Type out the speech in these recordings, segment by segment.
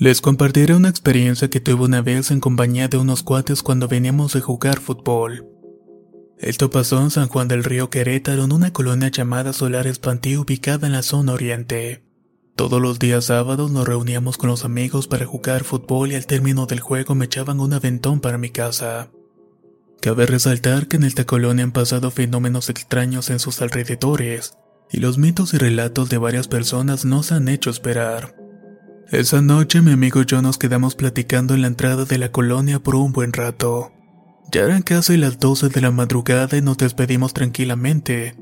Les compartiré una experiencia que tuve una vez en compañía de unos cuates cuando veníamos de jugar fútbol. Esto pasó en San Juan del Río Querétaro, en una colonia llamada Solar Espantí ubicada en la zona oriente. Todos los días sábados nos reuníamos con los amigos para jugar fútbol y al término del juego me echaban un aventón para mi casa. Cabe resaltar que en esta colonia han pasado fenómenos extraños en sus alrededores, y los mitos y relatos de varias personas nos han hecho esperar. Esa noche mi amigo y yo nos quedamos platicando en la entrada de la colonia por un buen rato. Ya eran casi las 12 de la madrugada y nos despedimos tranquilamente.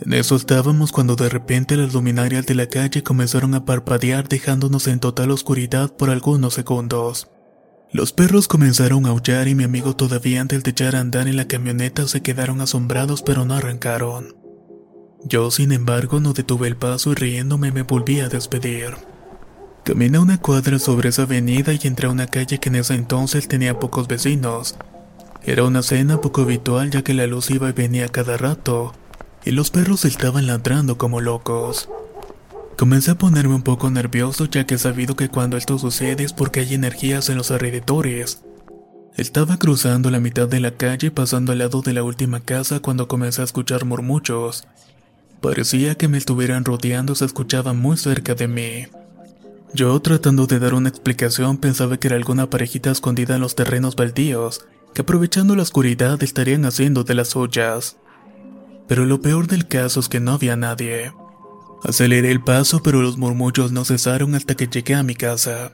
En eso estábamos cuando de repente las luminarias de la calle comenzaron a parpadear dejándonos en total oscuridad por algunos segundos. Los perros comenzaron a aullar y mi amigo todavía antes de echar a andar en la camioneta se quedaron asombrados pero no arrancaron. Yo sin embargo no detuve el paso y riéndome me volví a despedir. Caminé una cuadra sobre esa avenida y entré a una calle que en ese entonces tenía pocos vecinos. Era una cena poco habitual ya que la luz iba y venía cada rato, y los perros estaban ladrando como locos. Comencé a ponerme un poco nervioso ya que he sabido que cuando esto sucede es porque hay energías en los alrededores. Estaba cruzando la mitad de la calle pasando al lado de la última casa cuando comencé a escuchar murmullos. Parecía que me estuvieran rodeando, se escuchaba muy cerca de mí. Yo, tratando de dar una explicación, pensaba que era alguna parejita escondida en los terrenos baldíos, que aprovechando la oscuridad estarían haciendo de las suyas. Pero lo peor del caso es que no había nadie. Aceleré el paso, pero los murmullos no cesaron hasta que llegué a mi casa.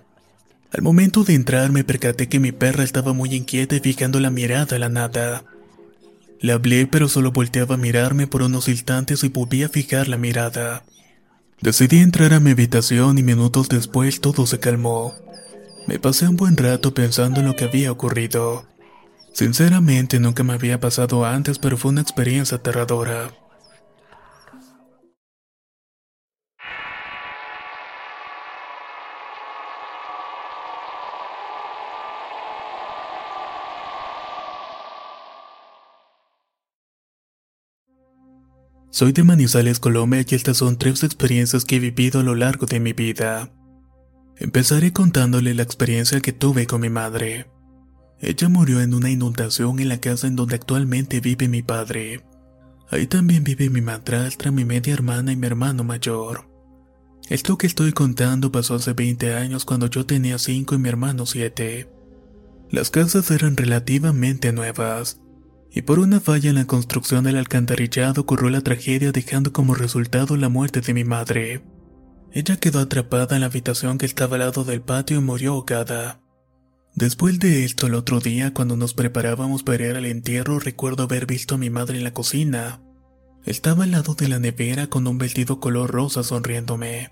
Al momento de entrar me percaté que mi perra estaba muy inquieta y fijando la mirada a la nada. Le hablé, pero solo volteaba a mirarme por unos instantes y volví a fijar la mirada. Decidí entrar a mi habitación y minutos después todo se calmó. Me pasé un buen rato pensando en lo que había ocurrido. Sinceramente nunca me había pasado antes, pero fue una experiencia aterradora. Soy de Manizales, Colombia y estas son tres experiencias que he vivido a lo largo de mi vida. Empezaré contándole la experiencia que tuve con mi madre. Ella murió en una inundación en la casa en donde actualmente vive mi padre. Ahí también vive mi madrastra, mi media hermana y mi hermano mayor. Esto que estoy contando pasó hace 20 años cuando yo tenía 5 y mi hermano 7. Las casas eran relativamente nuevas, y por una falla en la construcción del alcantarillado ocurrió la tragedia dejando como resultado la muerte de mi madre. Ella quedó atrapada en la habitación que estaba al lado del patio y murió ahogada. Después de esto, el otro día, cuando nos preparábamos para ir al entierro, recuerdo haber visto a mi madre en la cocina. Estaba al lado de la nevera con un vestido color rosa sonriéndome.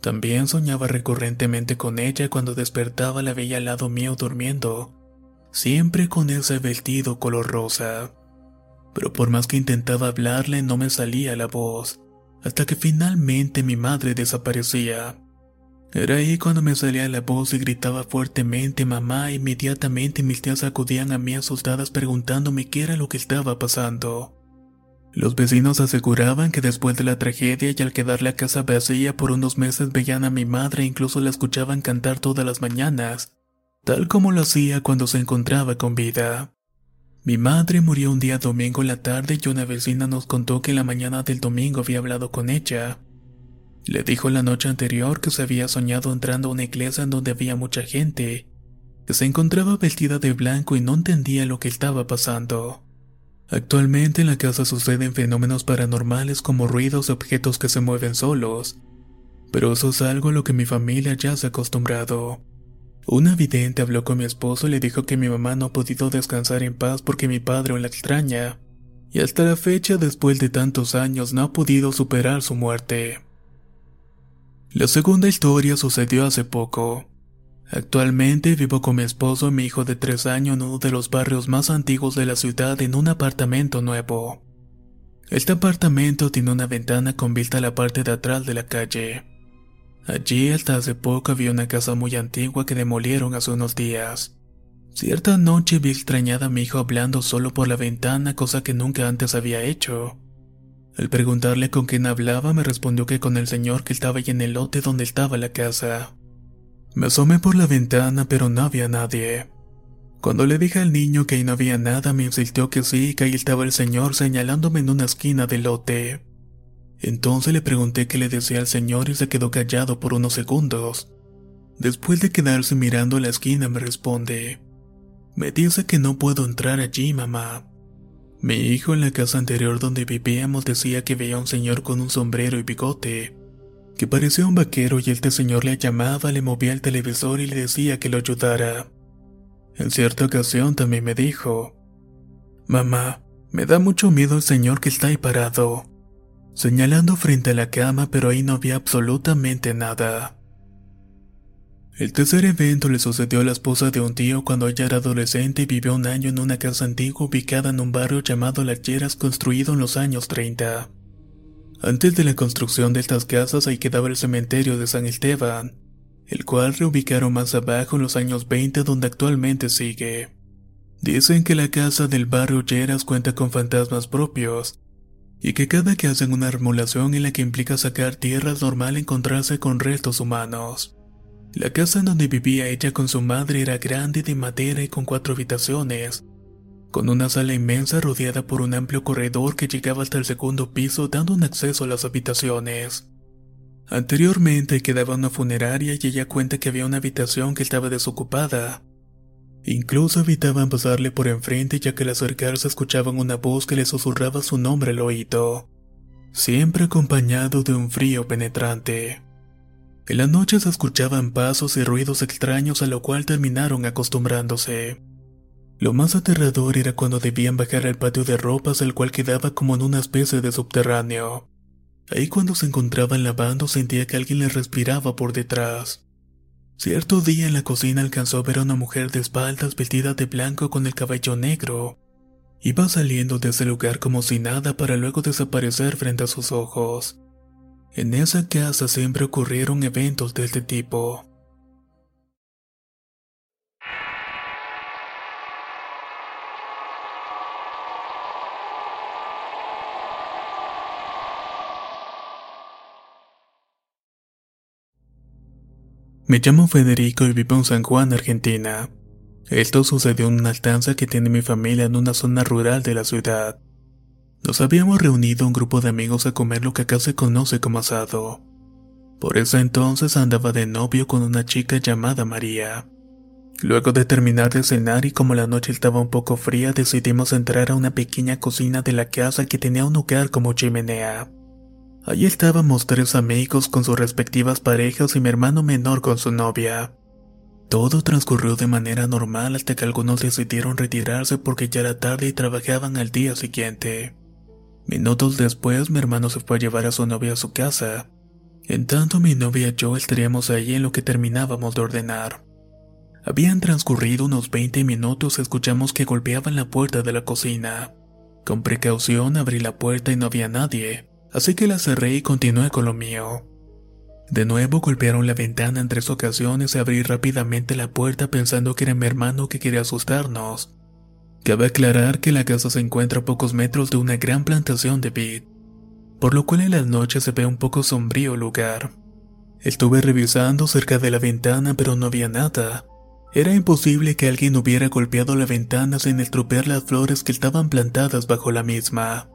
También soñaba recurrentemente con ella cuando despertaba la veía al lado mío durmiendo, siempre con ese vestido color rosa. Pero por más que intentaba hablarle no me salía la voz, hasta que finalmente mi madre desaparecía. Era ahí cuando me salía la voz y gritaba fuertemente mamá inmediatamente mis tías acudían a mí asustadas preguntándome qué era lo que estaba pasando. Los vecinos aseguraban que después de la tragedia y al quedar la casa vacía por unos meses veían a mi madre e incluso la escuchaban cantar todas las mañanas, tal como lo hacía cuando se encontraba con vida. Mi madre murió un día domingo en la tarde y una vecina nos contó que en la mañana del domingo había hablado con ella. Le dijo la noche anterior que se había soñado entrando a una iglesia en donde había mucha gente, que se encontraba vestida de blanco y no entendía lo que estaba pasando. Actualmente en la casa suceden fenómenos paranormales como ruidos de objetos que se mueven solos, pero eso es algo a lo que mi familia ya se ha acostumbrado. Una vidente habló con mi esposo y le dijo que mi mamá no ha podido descansar en paz porque mi padre la extraña, y hasta la fecha, después de tantos años, no ha podido superar su muerte. La segunda historia sucedió hace poco. Actualmente vivo con mi esposo y mi hijo de tres años en uno de los barrios más antiguos de la ciudad en un apartamento nuevo. Este apartamento tiene una ventana con vista a la parte de atrás de la calle. Allí hasta hace poco había una casa muy antigua que demolieron hace unos días. Cierta noche vi extrañada a mi hijo hablando solo por la ventana, cosa que nunca antes había hecho. Al preguntarle con quién hablaba, me respondió que con el señor que estaba ahí en el lote donde estaba la casa. Me asomé por la ventana, pero no había nadie. Cuando le dije al niño que ahí no había nada, me insistió que sí, que ahí estaba el señor señalándome en una esquina del lote. Entonces le pregunté qué le decía al señor y se quedó callado por unos segundos. Después de quedarse mirando la esquina me responde, me dice que no puedo entrar allí, mamá. Mi hijo en la casa anterior donde vivíamos decía que veía a un señor con un sombrero y bigote, que parecía un vaquero y este señor le llamaba, le movía el televisor y le decía que lo ayudara. En cierta ocasión también me dijo, Mamá, me da mucho miedo el señor que está ahí parado señalando frente a la cama, pero ahí no había absolutamente nada. El tercer evento le sucedió a la esposa de un tío cuando ella era adolescente y vivió un año en una casa antigua ubicada en un barrio llamado Las Lleras construido en los años 30. Antes de la construcción de estas casas ahí quedaba el cementerio de San Esteban, el cual reubicaron más abajo en los años 20 donde actualmente sigue. Dicen que la casa del barrio Lleras cuenta con fantasmas propios, y que cada que hacen una remolación en la que implica sacar tierra es normal encontrarse con restos humanos. La casa en donde vivía ella con su madre era grande de madera y con cuatro habitaciones, con una sala inmensa rodeada por un amplio corredor que llegaba hasta el segundo piso dando un acceso a las habitaciones. Anteriormente quedaba una funeraria y ella cuenta que había una habitación que estaba desocupada, Incluso evitaban pasarle por enfrente ya que al acercarse escuchaban una voz que le susurraba su nombre al oído, siempre acompañado de un frío penetrante. En la noche se escuchaban pasos y ruidos extraños a lo cual terminaron acostumbrándose. Lo más aterrador era cuando debían bajar al patio de ropas el cual quedaba como en una especie de subterráneo. Ahí cuando se encontraban lavando sentía que alguien les respiraba por detrás. Cierto día en la cocina alcanzó a ver a una mujer de espaldas vestida de blanco con el cabello negro. Iba saliendo de ese lugar como si nada para luego desaparecer frente a sus ojos. En esa casa siempre ocurrieron eventos de este tipo. Me llamo Federico y vivo en San Juan, Argentina. Esto sucedió en una estancia que tiene mi familia en una zona rural de la ciudad. Nos habíamos reunido un grupo de amigos a comer lo que acá se conoce como asado. Por ese entonces andaba de novio con una chica llamada María. Luego de terminar de cenar y como la noche estaba un poco fría, decidimos entrar a una pequeña cocina de la casa que tenía un lugar como chimenea. Allí estábamos tres amigos con sus respectivas parejas y mi hermano menor con su novia. Todo transcurrió de manera normal hasta que algunos decidieron retirarse porque ya era tarde y trabajaban al día siguiente. Minutos después mi hermano se fue a llevar a su novia a su casa. En tanto mi novia y yo estaríamos allí en lo que terminábamos de ordenar. Habían transcurrido unos 20 minutos escuchamos que golpeaban la puerta de la cocina. Con precaución abrí la puerta y no había nadie así que la cerré y continué con lo mío. De nuevo golpearon la ventana en tres ocasiones y abrí rápidamente la puerta pensando que era mi hermano que quería asustarnos. Cabe aclarar que la casa se encuentra a pocos metros de una gran plantación de vid, por lo cual en las noches se ve un poco sombrío el lugar. Estuve revisando cerca de la ventana pero no había nada. Era imposible que alguien hubiera golpeado la ventana sin estropear las flores que estaban plantadas bajo la misma.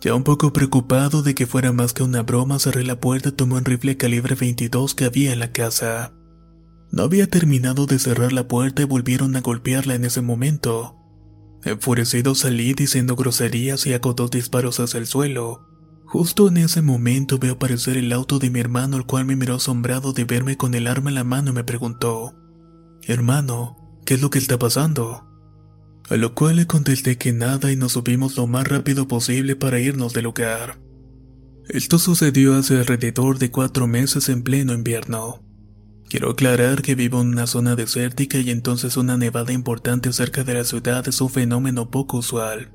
Ya un poco preocupado de que fuera más que una broma, cerré la puerta y tomé un rifle calibre 22 que había en la casa. No había terminado de cerrar la puerta y volvieron a golpearla en ese momento. Enfurecido salí diciendo groserías y hago dos disparos hacia el suelo. Justo en ese momento veo aparecer el auto de mi hermano, el cual me miró asombrado de verme con el arma en la mano y me preguntó, Hermano, ¿qué es lo que está pasando? A lo cual le contesté que nada y nos subimos lo más rápido posible para irnos del lugar. Esto sucedió hace alrededor de cuatro meses en pleno invierno. Quiero aclarar que vivo en una zona desértica y entonces una nevada importante cerca de la ciudad es un fenómeno poco usual.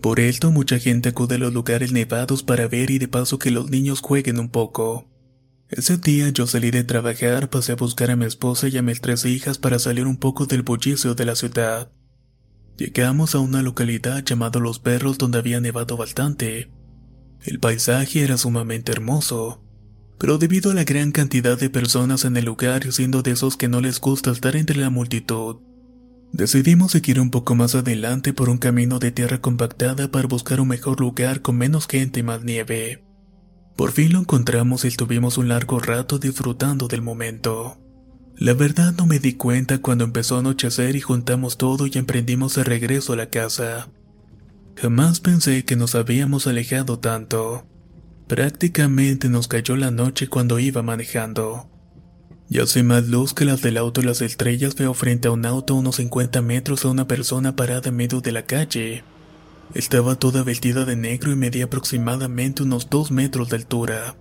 Por esto mucha gente acude a los lugares nevados para ver y de paso que los niños jueguen un poco. Ese día yo salí de trabajar, pasé a buscar a mi esposa y a mis tres hijas para salir un poco del bullicio de la ciudad. Llegamos a una localidad llamada Los Perros donde había nevado bastante. El paisaje era sumamente hermoso, pero debido a la gran cantidad de personas en el lugar y siendo de esos que no les gusta estar entre la multitud, decidimos seguir un poco más adelante por un camino de tierra compactada para buscar un mejor lugar con menos gente y más nieve. Por fin lo encontramos y estuvimos un largo rato disfrutando del momento. La verdad no me di cuenta cuando empezó a anochecer y juntamos todo y emprendimos el regreso a la casa. Jamás pensé que nos habíamos alejado tanto. Prácticamente nos cayó la noche cuando iba manejando. Y hace más luz que las del auto y las estrellas veo frente a un auto a unos 50 metros a una persona parada en medio de la calle. Estaba toda vestida de negro y medía aproximadamente unos 2 metros de altura.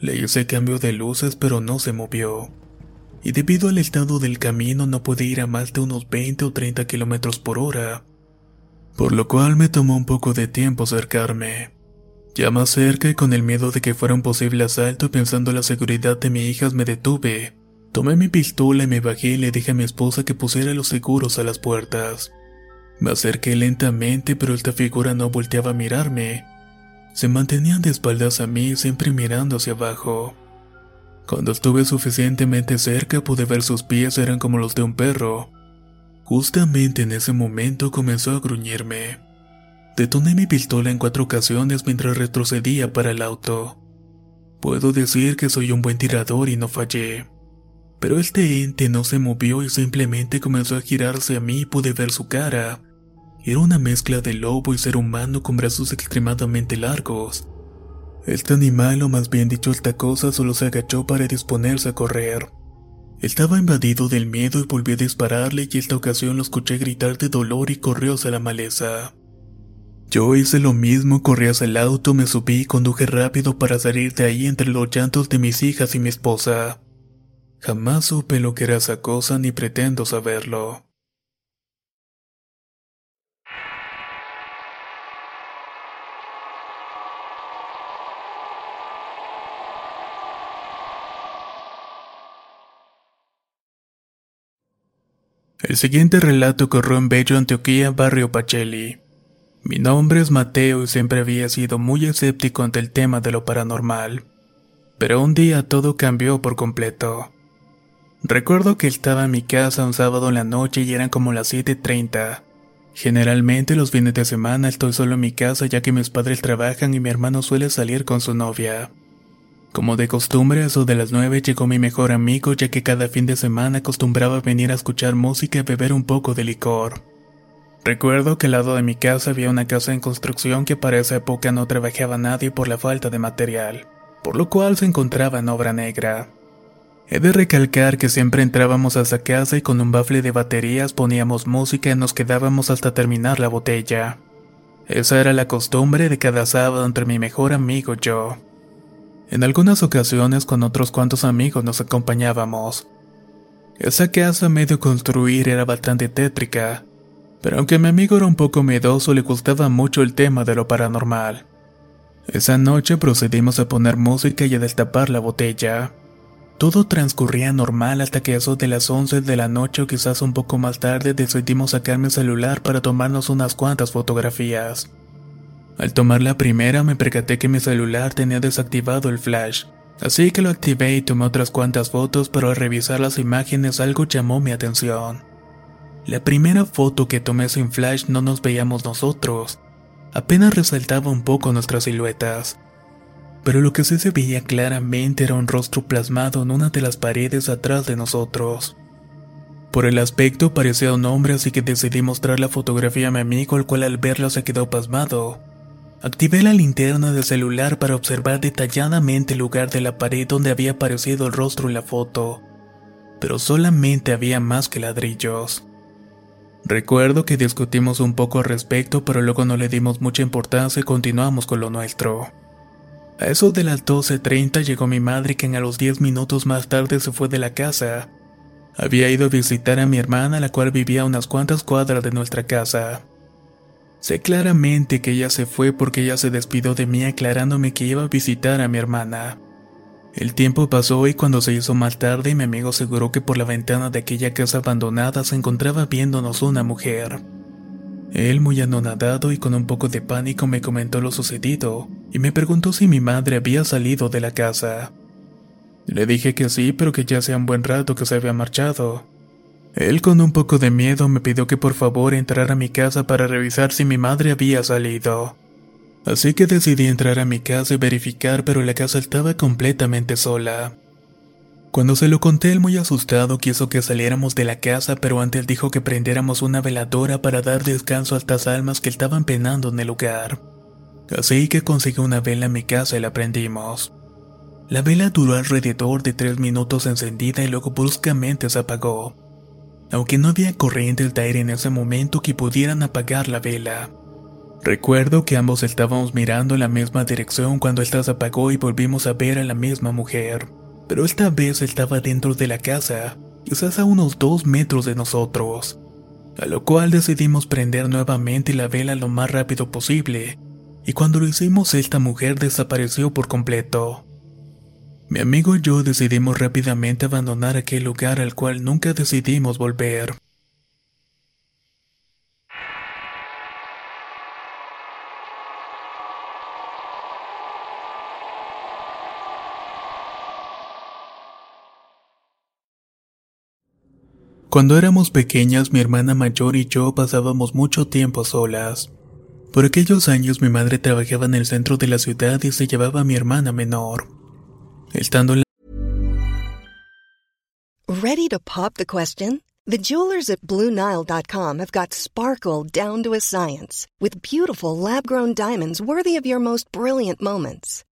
Le hice cambio de luces pero no se movió y debido al estado del camino no pude ir a más de unos 20 o 30 kilómetros por hora, por lo cual me tomó un poco de tiempo acercarme. Ya más cerca y con el miedo de que fuera un posible asalto y pensando en la seguridad de mis hijas me detuve. Tomé mi pistola y me bajé y le dije a mi esposa que pusiera los seguros a las puertas. Me acerqué lentamente pero esta figura no volteaba a mirarme. Se mantenían de espaldas a mí siempre mirando hacia abajo. Cuando estuve suficientemente cerca pude ver sus pies eran como los de un perro. Justamente en ese momento comenzó a gruñirme. Detoné mi pistola en cuatro ocasiones mientras retrocedía para el auto. Puedo decir que soy un buen tirador y no fallé. Pero este ente no se movió y simplemente comenzó a girarse a mí y pude ver su cara. Era una mezcla de lobo y ser humano con brazos extremadamente largos. Este animal, o más bien dicho esta cosa, solo se agachó para disponerse a correr. Estaba invadido del miedo y volví a dispararle y esta ocasión lo escuché gritar de dolor y corrió hacia la maleza. Yo hice lo mismo, corrí hacia el auto, me subí y conduje rápido para salir de ahí entre los llantos de mis hijas y mi esposa. Jamás supe lo que era esa cosa ni pretendo saberlo. El siguiente relato ocurrió en Bello, Antioquía, barrio Pacheli. Mi nombre es Mateo y siempre había sido muy escéptico ante el tema de lo paranormal. Pero un día todo cambió por completo. Recuerdo que estaba en mi casa un sábado en la noche y eran como las 7.30. Generalmente los fines de semana estoy solo en mi casa ya que mis padres trabajan y mi hermano suele salir con su novia. Como de costumbre, a eso de las nueve llegó mi mejor amigo, ya que cada fin de semana acostumbraba venir a escuchar música y beber un poco de licor. Recuerdo que al lado de mi casa había una casa en construcción que para esa época no trabajaba nadie por la falta de material, por lo cual se encontraba en obra negra. He de recalcar que siempre entrábamos a esa casa y con un bafle de baterías poníamos música y nos quedábamos hasta terminar la botella. Esa era la costumbre de cada sábado entre mi mejor amigo y yo. En algunas ocasiones con otros cuantos amigos nos acompañábamos. Esa casa medio construir era bastante tétrica, pero aunque mi amigo era un poco miedoso le gustaba mucho el tema de lo paranormal. Esa noche procedimos a poner música y a destapar la botella. Todo transcurría normal hasta que a eso de las 11 de la noche o quizás un poco más tarde decidimos sacar mi celular para tomarnos unas cuantas fotografías. Al tomar la primera me percaté que mi celular tenía desactivado el flash, así que lo activé y tomé otras cuantas fotos, pero al revisar las imágenes algo llamó mi atención. La primera foto que tomé sin flash no nos veíamos nosotros, apenas resaltaba un poco nuestras siluetas. Pero lo que sí se veía claramente era un rostro plasmado en una de las paredes atrás de nosotros. Por el aspecto parecía un hombre así que decidí mostrar la fotografía a mi amigo el cual al verlo se quedó pasmado. Activé la linterna del celular para observar detalladamente el lugar de la pared donde había aparecido el rostro en la foto, pero solamente había más que ladrillos. Recuerdo que discutimos un poco al respecto, pero luego no le dimos mucha importancia y continuamos con lo nuestro. A eso de las 12.30 llegó mi madre quien a los 10 minutos más tarde se fue de la casa. Había ido a visitar a mi hermana la cual vivía a unas cuantas cuadras de nuestra casa. Sé claramente que ella se fue porque ella se despidió de mí aclarándome que iba a visitar a mi hermana. El tiempo pasó y cuando se hizo más tarde mi amigo aseguró que por la ventana de aquella casa abandonada se encontraba viéndonos una mujer. Él, muy anonadado y con un poco de pánico, me comentó lo sucedido y me preguntó si mi madre había salido de la casa. Le dije que sí, pero que ya hacía un buen rato que se había marchado. Él con un poco de miedo me pidió que por favor entrara a mi casa para revisar si mi madre había salido. Así que decidí entrar a mi casa y verificar, pero la casa estaba completamente sola. Cuando se lo conté, él muy asustado quiso que saliéramos de la casa, pero antes dijo que prendiéramos una veladora para dar descanso a estas almas que estaban penando en el lugar. Así que conseguí una vela en mi casa y la prendimos. La vela duró alrededor de tres minutos encendida y luego bruscamente se apagó. Aunque no había corriente de aire en ese momento que pudieran apagar la vela. Recuerdo que ambos estábamos mirando en la misma dirección cuando esta se apagó y volvimos a ver a la misma mujer pero esta vez estaba dentro de la casa, quizás a unos dos metros de nosotros, a lo cual decidimos prender nuevamente la vela lo más rápido posible, y cuando lo hicimos esta mujer desapareció por completo. Mi amigo y yo decidimos rápidamente abandonar aquel lugar al cual nunca decidimos volver. Cuando éramos pequeñas, mi hermana mayor y yo pasábamos mucho tiempo solas. Por aquellos años mi madre trabajaba en el centro de la ciudad y se llevaba a mi hermana menor. Estando en la Ready to pop the question? The jewelers at BlueNile.com have got sparkle down to a science with beautiful lab-grown diamonds worthy of your most brilliant moments.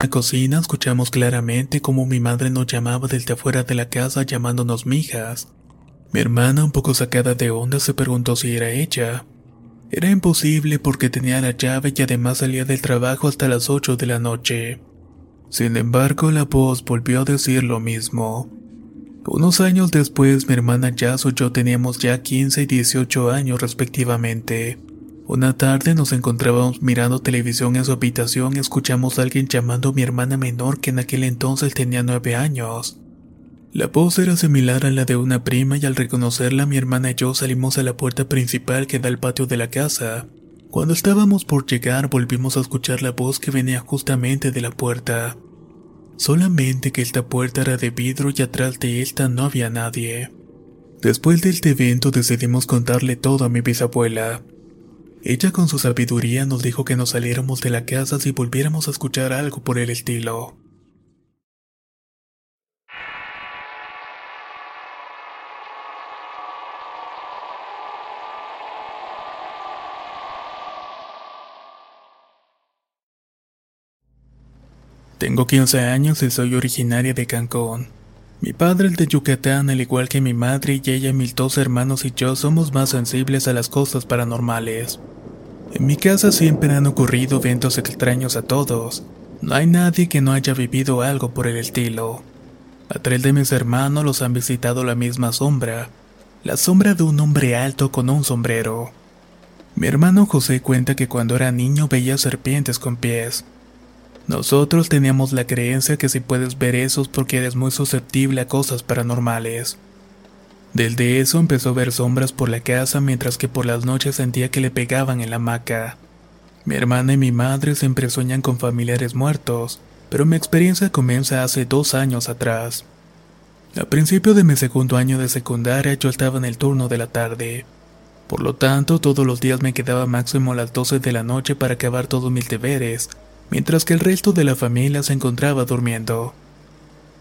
La cocina escuchamos claramente cómo mi madre nos llamaba desde afuera de la casa llamándonos mijas. Mi hermana, un poco sacada de onda, se preguntó si era ella. Era imposible porque tenía la llave y además salía del trabajo hasta las 8 de la noche. Sin embargo, la voz volvió a decir lo mismo. Unos años después, mi hermana Jazz y yo teníamos ya 15 y 18 años respectivamente. Una tarde nos encontrábamos mirando televisión en su habitación y escuchamos a alguien llamando a mi hermana menor que en aquel entonces tenía 9 años. La voz era similar a la de una prima y al reconocerla mi hermana y yo salimos a la puerta principal que da al patio de la casa. Cuando estábamos por llegar volvimos a escuchar la voz que venía justamente de la puerta. Solamente que esta puerta era de vidrio y atrás de esta no había nadie. Después de este evento decidimos contarle todo a mi bisabuela. Ella con su sabiduría nos dijo que nos saliéramos de la casa si volviéramos a escuchar algo por el estilo. Tengo 15 años y soy originaria de Cancún. Mi padre es de Yucatán, al igual que mi madre y ella, mis dos hermanos y yo somos más sensibles a las cosas paranormales. En mi casa siempre han ocurrido eventos extraños a todos, No hay nadie que no haya vivido algo por el estilo. A tres de mis hermanos los han visitado la misma sombra, la sombra de un hombre alto con un sombrero. Mi hermano José cuenta que cuando era niño veía serpientes con pies. Nosotros teníamos la creencia que si puedes ver esos porque eres muy susceptible a cosas paranormales. Desde eso empezó a ver sombras por la casa mientras que por las noches sentía que le pegaban en la hamaca. Mi hermana y mi madre siempre sueñan con familiares muertos, pero mi experiencia comienza hace dos años atrás. A principio de mi segundo año de secundaria yo estaba en el turno de la tarde. Por lo tanto, todos los días me quedaba máximo las 12 de la noche para acabar todos mis deberes, mientras que el resto de la familia se encontraba durmiendo.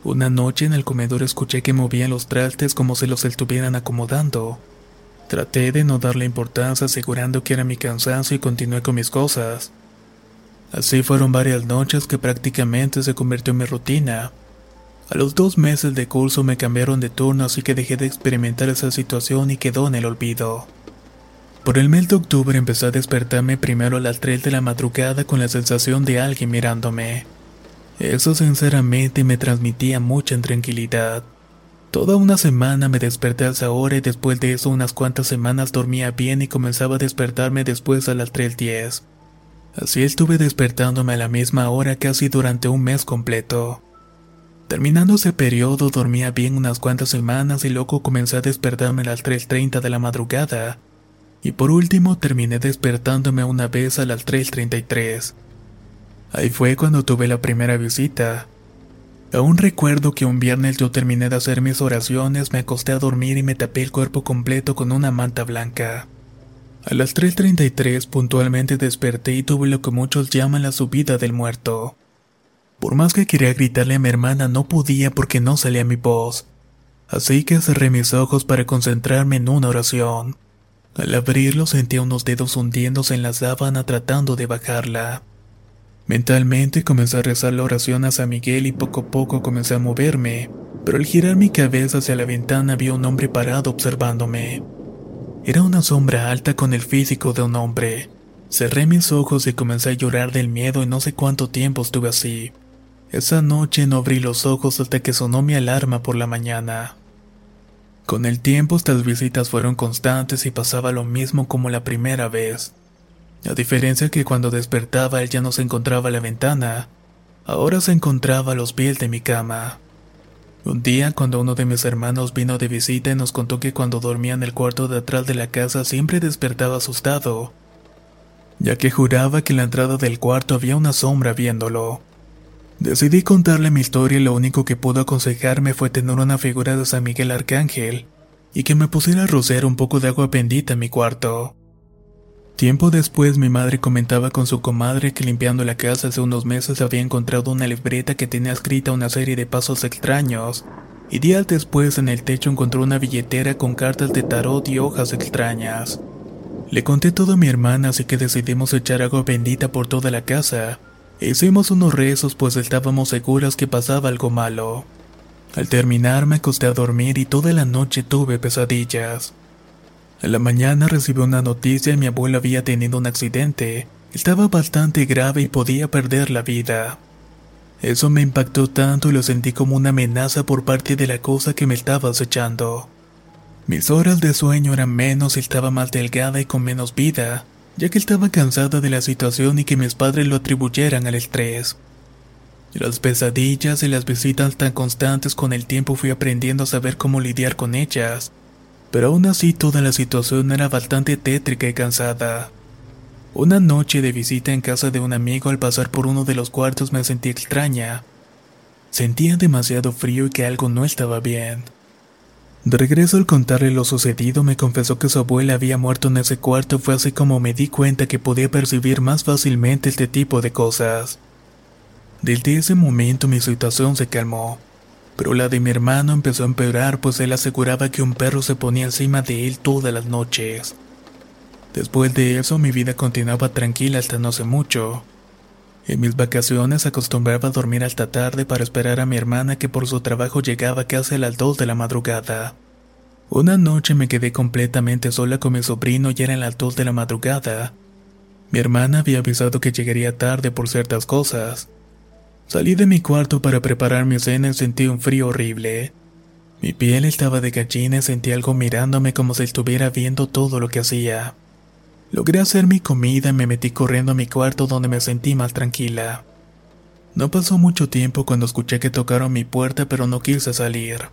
Una noche en el comedor escuché que movían los trastes como si los estuvieran acomodando. Traté de no darle importancia asegurando que era mi cansancio y continué con mis cosas. Así fueron varias noches que prácticamente se convirtió en mi rutina. A los dos meses de curso me cambiaron de turno así que dejé de experimentar esa situación y quedó en el olvido. Por el mes de octubre empecé a despertarme primero a las 3 de la madrugada con la sensación de alguien mirándome. Eso sinceramente me transmitía mucha intranquilidad. Toda una semana me desperté a esa hora y después de eso unas cuantas semanas dormía bien y comenzaba a despertarme después a las 3.10. Así estuve despertándome a la misma hora casi durante un mes completo. Terminando ese periodo dormía bien unas cuantas semanas y luego comencé a despertarme a las 3.30 de la madrugada. Y por último terminé despertándome una vez a las 3.33. Ahí fue cuando tuve la primera visita. Aún recuerdo que un viernes yo terminé de hacer mis oraciones, me acosté a dormir y me tapé el cuerpo completo con una manta blanca. A las 3.33 puntualmente desperté y tuve lo que muchos llaman la subida del muerto. Por más que quería gritarle a mi hermana no podía porque no salía mi voz. Así que cerré mis ojos para concentrarme en una oración. Al abrirlo sentía unos dedos hundiéndose en la sábana tratando de bajarla. Mentalmente comencé a rezar la oración a San Miguel y poco a poco comencé a moverme, pero al girar mi cabeza hacia la ventana vi un hombre parado observándome. Era una sombra alta con el físico de un hombre. Cerré mis ojos y comencé a llorar del miedo y no sé cuánto tiempo estuve así. Esa noche no abrí los ojos hasta que sonó mi alarma por la mañana. Con el tiempo estas visitas fueron constantes y pasaba lo mismo como la primera vez. A diferencia que cuando despertaba él ya no se encontraba a la ventana, ahora se encontraba a los pies de mi cama. Un día cuando uno de mis hermanos vino de visita y nos contó que cuando dormía en el cuarto de atrás de la casa siempre despertaba asustado, ya que juraba que en la entrada del cuarto había una sombra viéndolo. Decidí contarle mi historia y lo único que pudo aconsejarme fue tener una figura de San Miguel Arcángel y que me pusiera a rociar un poco de agua bendita en mi cuarto. Tiempo después mi madre comentaba con su comadre que limpiando la casa hace unos meses había encontrado una libreta que tenía escrita una serie de pasos extraños, y días después en el techo encontró una billetera con cartas de tarot y hojas extrañas. Le conté todo a mi hermana así que decidimos echar agua bendita por toda la casa. Hicimos unos rezos pues estábamos seguros que pasaba algo malo. Al terminar me acosté a dormir y toda la noche tuve pesadillas. En la mañana recibí una noticia mi abuelo había tenido un accidente. Estaba bastante grave y podía perder la vida. Eso me impactó tanto y lo sentí como una amenaza por parte de la cosa que me estaba acechando. Mis horas de sueño eran menos y estaba más delgada y con menos vida, ya que estaba cansada de la situación y que mis padres lo atribuyeran al estrés. Las pesadillas y las visitas tan constantes con el tiempo fui aprendiendo a saber cómo lidiar con ellas pero aún así toda la situación era bastante tétrica y cansada. Una noche de visita en casa de un amigo al pasar por uno de los cuartos me sentí extraña. Sentía demasiado frío y que algo no estaba bien. De regreso al contarle lo sucedido me confesó que su abuela había muerto en ese cuarto fue así como me di cuenta que podía percibir más fácilmente este tipo de cosas. Desde ese momento mi situación se calmó pero la de mi hermano empezó a empeorar pues él aseguraba que un perro se ponía encima de él todas las noches. Después de eso mi vida continuaba tranquila hasta no hace mucho. En mis vacaciones acostumbraba a dormir hasta tarde para esperar a mi hermana que por su trabajo llegaba casi a las 2 de la madrugada. Una noche me quedé completamente sola con mi sobrino y eran las 2 de la madrugada. Mi hermana había avisado que llegaría tarde por ciertas cosas, Salí de mi cuarto para preparar mi cena y sentí un frío horrible. Mi piel estaba de gallina y sentí algo mirándome como si estuviera viendo todo lo que hacía. Logré hacer mi comida y me metí corriendo a mi cuarto donde me sentí más tranquila. No pasó mucho tiempo cuando escuché que tocaron mi puerta pero no quise salir.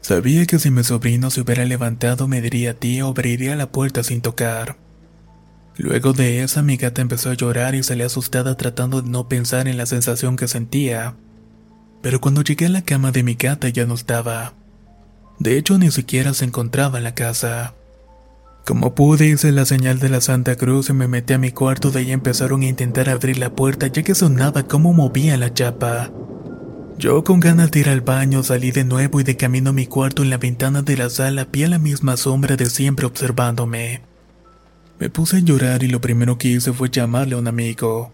Sabía que si mi sobrino se hubiera levantado me diría tío o abriría la puerta sin tocar. Luego de eso mi gata empezó a llorar y salí asustada tratando de no pensar en la sensación que sentía. Pero cuando llegué a la cama de mi gata ya no estaba. De hecho ni siquiera se encontraba en la casa. Como pude hice la señal de la Santa Cruz y me metí a mi cuarto de ahí empezaron a intentar abrir la puerta ya que sonaba como movía la chapa. Yo con ganas de ir al baño salí de nuevo y de camino a mi cuarto en la ventana de la sala vi a la misma sombra de siempre observándome. Me puse a llorar y lo primero que hice fue llamarle a un amigo.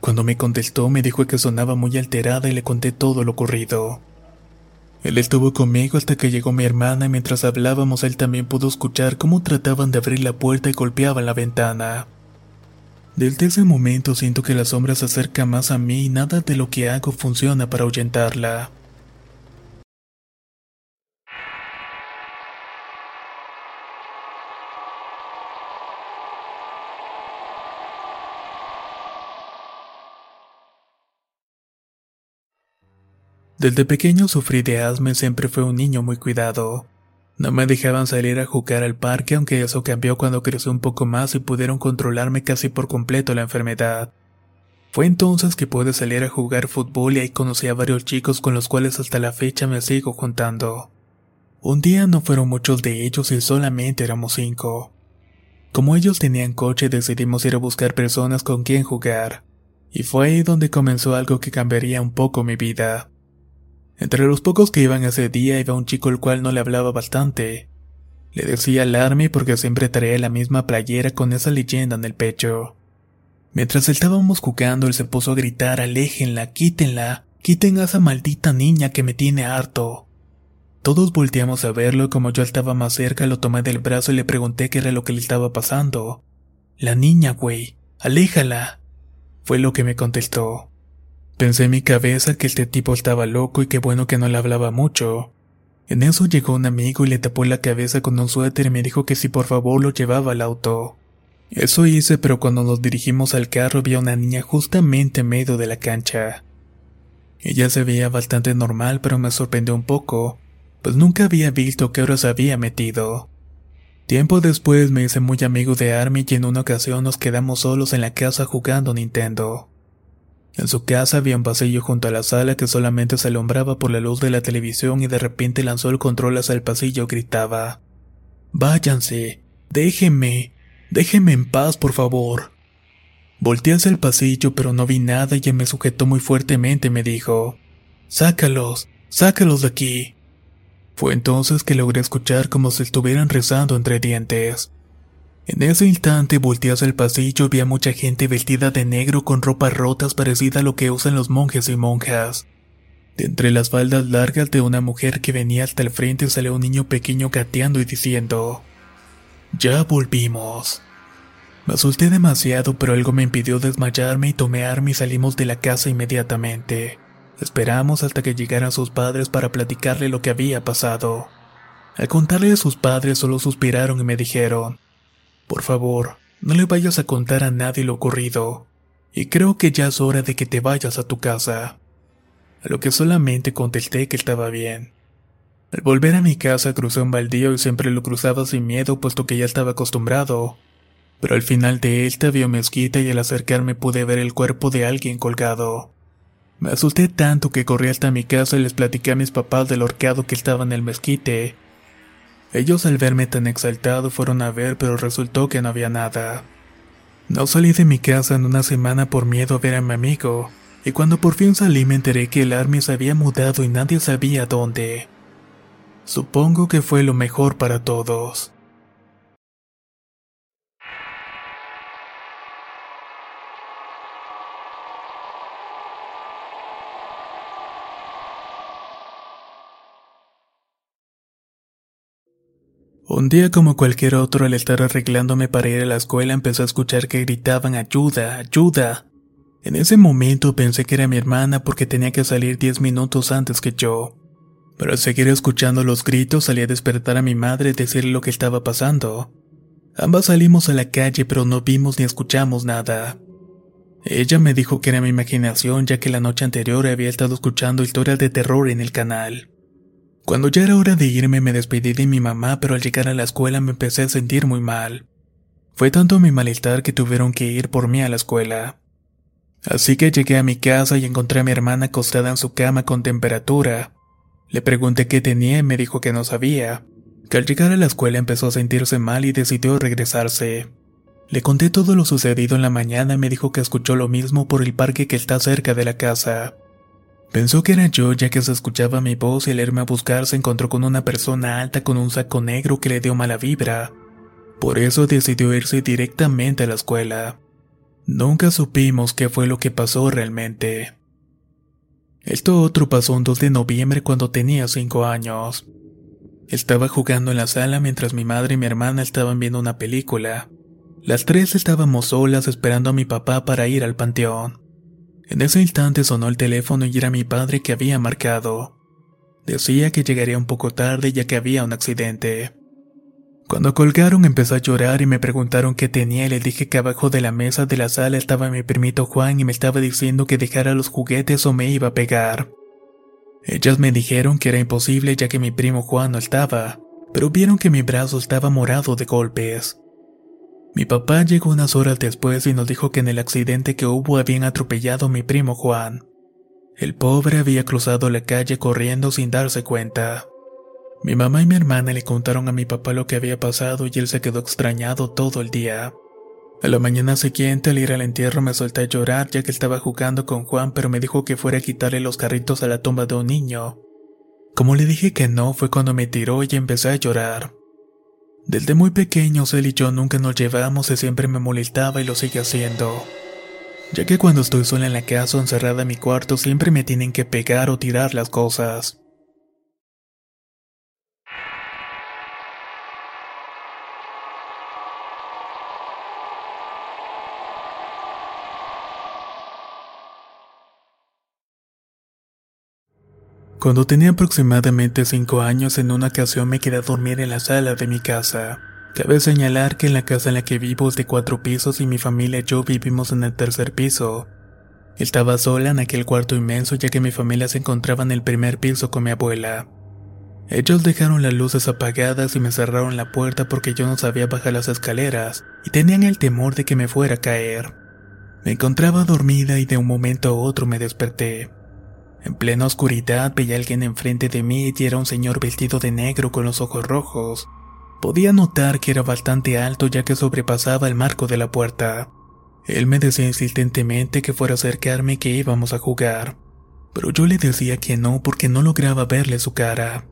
Cuando me contestó me dijo que sonaba muy alterada y le conté todo lo ocurrido. Él estuvo conmigo hasta que llegó mi hermana y mientras hablábamos él también pudo escuchar cómo trataban de abrir la puerta y golpeaban la ventana. Desde ese momento siento que la sombra se acerca más a mí y nada de lo que hago funciona para ahuyentarla. Desde pequeño sufrí de asma y siempre fue un niño muy cuidado. No me dejaban salir a jugar al parque, aunque eso cambió cuando crecí un poco más y pudieron controlarme casi por completo la enfermedad. Fue entonces que pude salir a jugar fútbol y ahí conocí a varios chicos con los cuales hasta la fecha me sigo juntando. Un día no fueron muchos de ellos y solamente éramos cinco. Como ellos tenían coche decidimos ir a buscar personas con quien jugar. Y fue ahí donde comenzó algo que cambiaría un poco mi vida. Entre los pocos que iban ese día iba un chico el cual no le hablaba bastante. Le decía Alarme porque siempre traía la misma playera con esa leyenda en el pecho. Mientras estábamos jugando, él se puso a gritar: Aléjenla, quítenla, quiten a esa maldita niña que me tiene harto. Todos volteamos a verlo y como yo estaba más cerca, lo tomé del brazo y le pregunté qué era lo que le estaba pasando. La niña, güey, aléjala. Fue lo que me contestó. Pensé en mi cabeza que este tipo estaba loco y qué bueno que no le hablaba mucho. En eso llegó un amigo y le tapó la cabeza con un suéter y me dijo que si por favor lo llevaba al auto. Eso hice, pero cuando nos dirigimos al carro vi a una niña justamente en medio de la cancha. Ella se veía bastante normal, pero me sorprendió un poco, pues nunca había visto qué horas había metido. Tiempo después me hice muy amigo de Army y en una ocasión nos quedamos solos en la casa jugando Nintendo. En su casa había un pasillo junto a la sala que solamente se alumbraba por la luz de la televisión y de repente lanzó el control hacia el pasillo gritaba. Váyanse, déjenme, déjenme en paz, por favor. Volté hacia el pasillo pero no vi nada y me sujetó muy fuertemente me dijo, Sácalos, sácalos de aquí. Fue entonces que logré escuchar como si estuvieran rezando entre dientes. En ese instante volteé el pasillo y vi a mucha gente vestida de negro con ropas rotas parecida a lo que usan los monjes y monjas. De entre las faldas largas de una mujer que venía hasta el frente salió un niño pequeño gateando y diciendo, Ya volvimos. Me asusté demasiado, pero algo me impidió desmayarme y tomé arma y salimos de la casa inmediatamente. Esperamos hasta que llegaran sus padres para platicarle lo que había pasado. Al contarle a sus padres solo suspiraron y me dijeron, por favor, no le vayas a contar a nadie lo ocurrido, y creo que ya es hora de que te vayas a tu casa. A lo que solamente contesté que estaba bien. Al volver a mi casa crucé un baldío y siempre lo cruzaba sin miedo puesto que ya estaba acostumbrado. Pero al final de esta vio mezquita y al acercarme pude ver el cuerpo de alguien colgado. Me asusté tanto que corrí hasta mi casa y les platiqué a mis papás del horqueado que estaba en el mezquite, ellos al verme tan exaltado fueron a ver, pero resultó que no había nada. No salí de mi casa en una semana por miedo a ver a mi amigo, y cuando por fin salí me enteré que el army se había mudado y nadie sabía dónde. Supongo que fue lo mejor para todos. Un día como cualquier otro al estar arreglándome para ir a la escuela empecé a escuchar que gritaban ayuda, ayuda. En ese momento pensé que era mi hermana porque tenía que salir 10 minutos antes que yo. Pero al seguir escuchando los gritos salí a despertar a mi madre y decirle lo que estaba pasando. Ambas salimos a la calle pero no vimos ni escuchamos nada. Ella me dijo que era mi imaginación ya que la noche anterior había estado escuchando historias de terror en el canal. Cuando ya era hora de irme me despedí de mi mamá pero al llegar a la escuela me empecé a sentir muy mal. Fue tanto mi malestar que tuvieron que ir por mí a la escuela. Así que llegué a mi casa y encontré a mi hermana acostada en su cama con temperatura. Le pregunté qué tenía y me dijo que no sabía, que al llegar a la escuela empezó a sentirse mal y decidió regresarse. Le conté todo lo sucedido en la mañana y me dijo que escuchó lo mismo por el parque que está cerca de la casa. Pensó que era yo ya que se escuchaba mi voz y al irme a buscar se encontró con una persona alta con un saco negro que le dio mala vibra. Por eso decidió irse directamente a la escuela. Nunca supimos qué fue lo que pasó realmente. Esto otro pasó un 2 de noviembre cuando tenía 5 años. Estaba jugando en la sala mientras mi madre y mi hermana estaban viendo una película. Las tres estábamos solas esperando a mi papá para ir al panteón. En ese instante sonó el teléfono y era mi padre que había marcado. Decía que llegaría un poco tarde ya que había un accidente. Cuando colgaron empezó a llorar y me preguntaron qué tenía y le dije que abajo de la mesa de la sala estaba mi primito Juan y me estaba diciendo que dejara los juguetes o me iba a pegar. Ellas me dijeron que era imposible ya que mi primo Juan no estaba, pero vieron que mi brazo estaba morado de golpes. Mi papá llegó unas horas después y nos dijo que en el accidente que hubo habían atropellado a mi primo Juan. El pobre había cruzado la calle corriendo sin darse cuenta. Mi mamá y mi hermana le contaron a mi papá lo que había pasado y él se quedó extrañado todo el día. A la mañana siguiente al ir al entierro me solté a llorar ya que estaba jugando con Juan pero me dijo que fuera a quitarle los carritos a la tumba de un niño. Como le dije que no fue cuando me tiró y empecé a llorar. Desde muy pequeños él y yo nunca nos llevamos y siempre me molestaba y lo sigue haciendo. Ya que cuando estoy sola en la casa o encerrada en mi cuarto siempre me tienen que pegar o tirar las cosas. Cuando tenía aproximadamente 5 años, en una ocasión me quedé a dormir en la sala de mi casa. Cabe señalar que en la casa en la que vivo es de cuatro pisos y mi familia y yo vivimos en el tercer piso. Estaba sola en aquel cuarto inmenso ya que mi familia se encontraba en el primer piso con mi abuela. Ellos dejaron las luces apagadas y me cerraron la puerta porque yo no sabía bajar las escaleras y tenían el temor de que me fuera a caer. Me encontraba dormida y de un momento a otro me desperté. En plena oscuridad veía a alguien enfrente de mí y era un señor vestido de negro con los ojos rojos. Podía notar que era bastante alto ya que sobrepasaba el marco de la puerta. Él me decía insistentemente que fuera a acercarme y que íbamos a jugar, pero yo le decía que no porque no lograba verle su cara.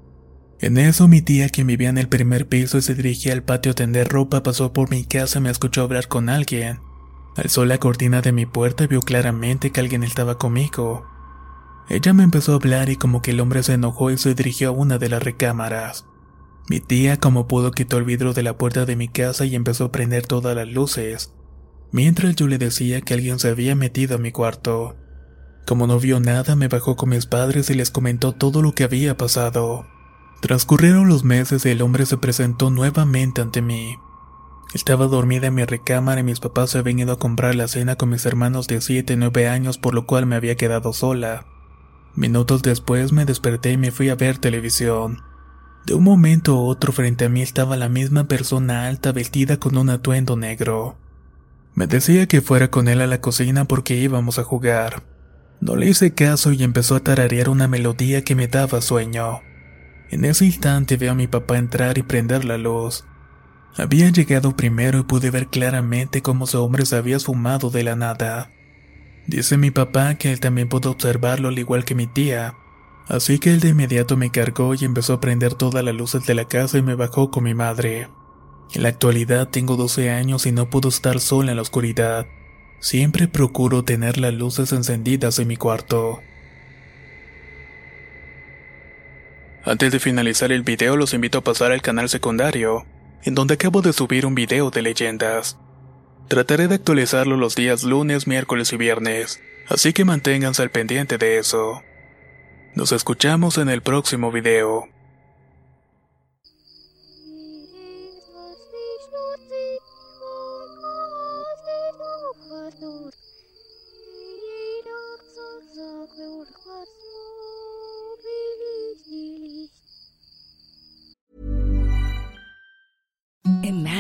En eso mi tía que vivía en el primer piso y se dirigía al patio a tender ropa pasó por mi casa y me escuchó hablar con alguien. Alzó la cortina de mi puerta y vio claramente que alguien estaba conmigo. Ella me empezó a hablar y como que el hombre se enojó y se dirigió a una de las recámaras. Mi tía como pudo quitó el vidrio de la puerta de mi casa y empezó a prender todas las luces, mientras yo le decía que alguien se había metido a mi cuarto. Como no vio nada, me bajó con mis padres y les comentó todo lo que había pasado. Transcurrieron los meses y el hombre se presentó nuevamente ante mí. Estaba dormida en mi recámara y mis papás habían ido a comprar la cena con mis hermanos de 7 y 9 años por lo cual me había quedado sola. Minutos después me desperté y me fui a ver televisión. De un momento a otro frente a mí estaba la misma persona alta vestida con un atuendo negro. Me decía que fuera con él a la cocina porque íbamos a jugar. No le hice caso y empezó a tararear una melodía que me daba sueño. En ese instante veo a mi papá entrar y prender la luz. Había llegado primero y pude ver claramente cómo su hombre se había esfumado de la nada. Dice mi papá que él también pudo observarlo al igual que mi tía, así que él de inmediato me cargó y empezó a prender todas las luces de la casa y me bajó con mi madre. En la actualidad tengo 12 años y no puedo estar sola en la oscuridad. Siempre procuro tener las luces encendidas en mi cuarto. Antes de finalizar el video los invito a pasar al canal secundario, en donde acabo de subir un video de leyendas. Trataré de actualizarlo los días lunes, miércoles y viernes, así que manténganse al pendiente de eso. Nos escuchamos en el próximo video.